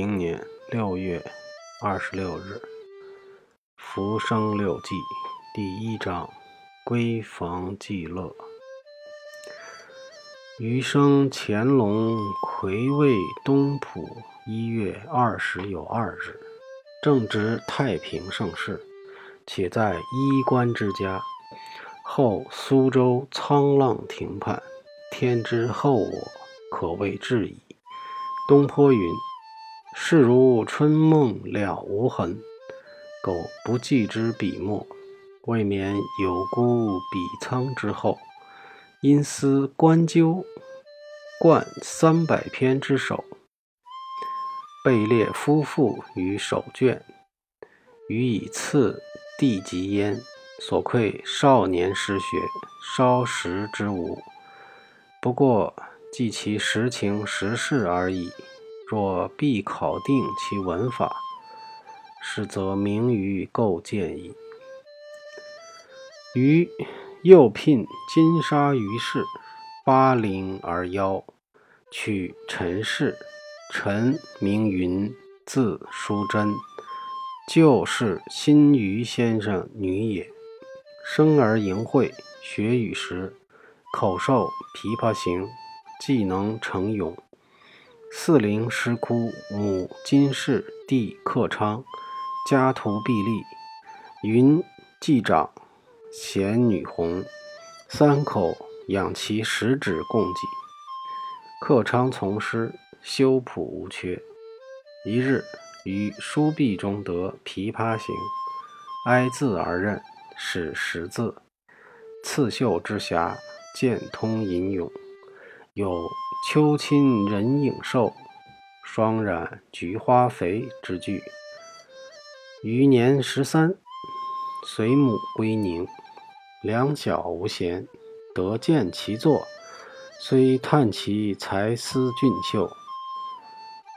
明年六月二十六日，《浮生六记》第一章：闺房记乐。余生乾隆癸未东浦一月二十有二日，正值太平盛世，且在衣冠之家。后苏州沧浪停畔，天之厚我，可谓至矣。东坡云：“事如春梦了无痕，苟不记之笔墨，未免有辜笔苍之后。因思官鸠冠三百篇之首，被列夫妇于首卷，予以次第及焉。所愧少年失学，稍识之无。不过。”记其实情实事而已。若必考定其文法，是则明于构建矣。余又聘金沙于氏，巴陵而邀，取陈氏。陈名云，字淑贞，旧是新余先生女也。生而淫秽，学语时，口授《琵琶行》。既能成咏，四灵石窟，母金氏，弟克昌，家徒壁立。云继长，贤女红，三口养其十指共济。克昌从师，修谱无缺。一日于书壁中得《琵琶行》，挨字而认，使识字。刺绣之匣，渐通吟咏。有秋亲人影瘦，霜染菊花肥之句。余年十三，随母归宁，两小无嫌，得见其作，虽叹其才思俊秀，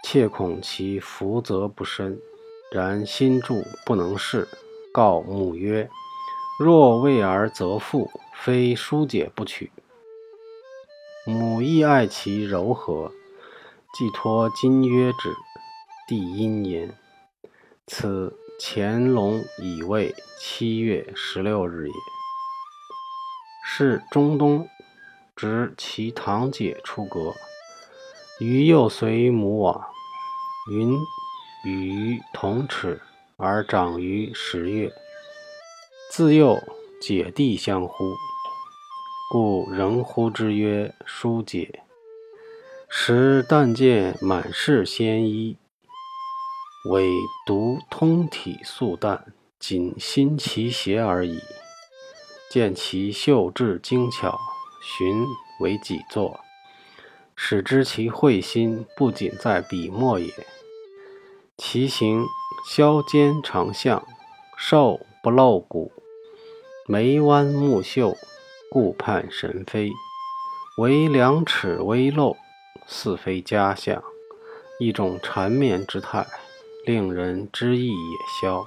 切恐其福泽不深。然心著不能事，告母曰：“若为儿则父，非疏解不取。”母亦爱其柔和，寄托金约之。帝因言：“此乾隆乙未七月十六日也。”是中东，值其堂姐出阁，余又随母往。云与同齿，而长于十月。自幼姐弟相呼。故仍呼之曰书解。时但见满是鲜衣，唯独通体素淡，仅新其鞋而已。见其绣质精巧，寻为己作，使知其慧心不仅在笔墨也。其形削肩长项，瘦不露骨，眉弯目秀。顾盼神飞，唯两齿微露，似非佳相。一种缠绵之态，令人知意也消。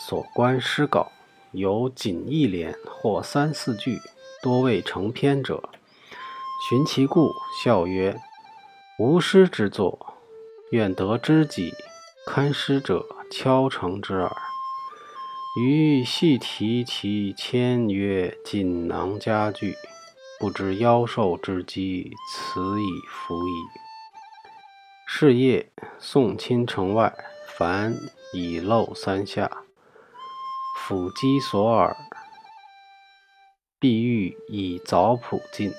所观诗稿，有仅一联或三四句，多未成篇者。寻其故，笑曰：“无诗之作，愿得知己堪诗者敲成之耳。”余细提其签曰：“锦囊佳句，不知夭寿之机，此以服矣。”是夜送亲城外，凡已漏三下，抚机所耳。碧玉以早谱尽，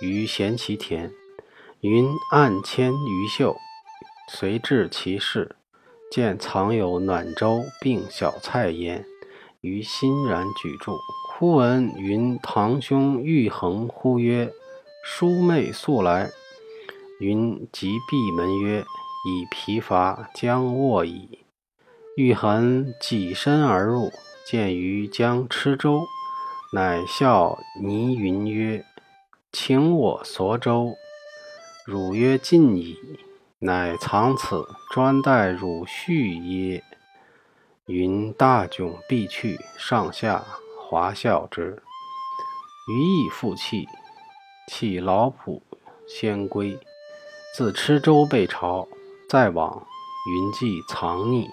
余闲其田，云暗牵余袖，随至其室，见藏有暖粥并小菜焉。于欣然举箸，忽闻云堂兄玉衡呼曰：“叔妹速来！”云即闭门曰：“以疲乏，将卧矣。”玉衡起身而入，见余将吃粥，乃笑倪云曰：“请我索粥。”汝曰：“尽矣。”乃藏此，专待汝续耶？云大窘必去，上下华笑之。余亦复泣，弃老仆先归。自蚩舟被朝，再往云际藏匿，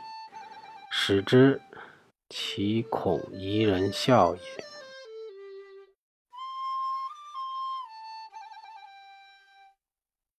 使之其恐夷人笑也。